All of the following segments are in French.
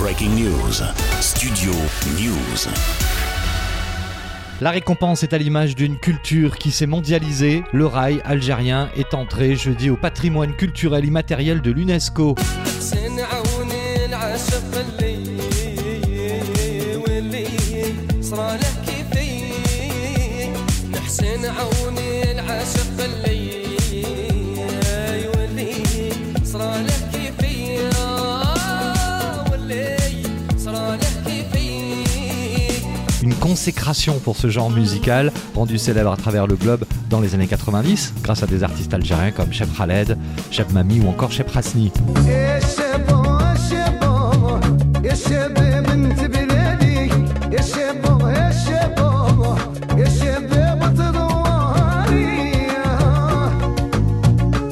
Breaking News. Studio News. La récompense est à l'image d'une culture qui s'est mondialisée. Le rail algérien est entré jeudi au patrimoine culturel immatériel de l'UNESCO. Consécration pour ce genre musical, rendu célèbre à travers le globe dans les années 90, grâce à des artistes algériens comme Cheb Khaled, Cheb Mami ou encore Cheb Hasni.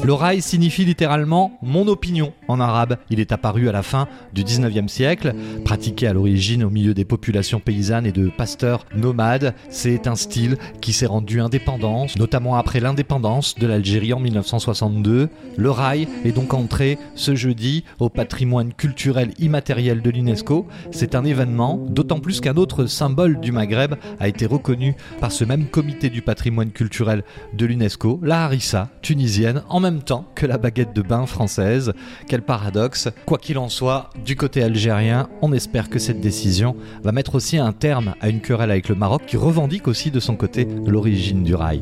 Le rail signifie littéralement mon opinion en arabe. Il est apparu à la fin du 19e siècle, pratiqué à l'origine au milieu des populations paysannes et de pasteurs nomades. C'est un style qui s'est rendu indépendance, notamment après l'indépendance de l'Algérie en 1962. Le rail est donc entré ce jeudi au patrimoine culturel immatériel de l'UNESCO. C'est un événement, d'autant plus qu'un autre symbole du Maghreb a été reconnu par ce même comité du patrimoine culturel de l'UNESCO, la harissa tunisienne, en même temps que la baguette de bain française. Quel paradoxe. Quoi qu'il en soit, du côté algérien, on espère que cette décision va mettre aussi un terme à une querelle avec le Maroc qui revendique aussi de son côté l'origine du rail.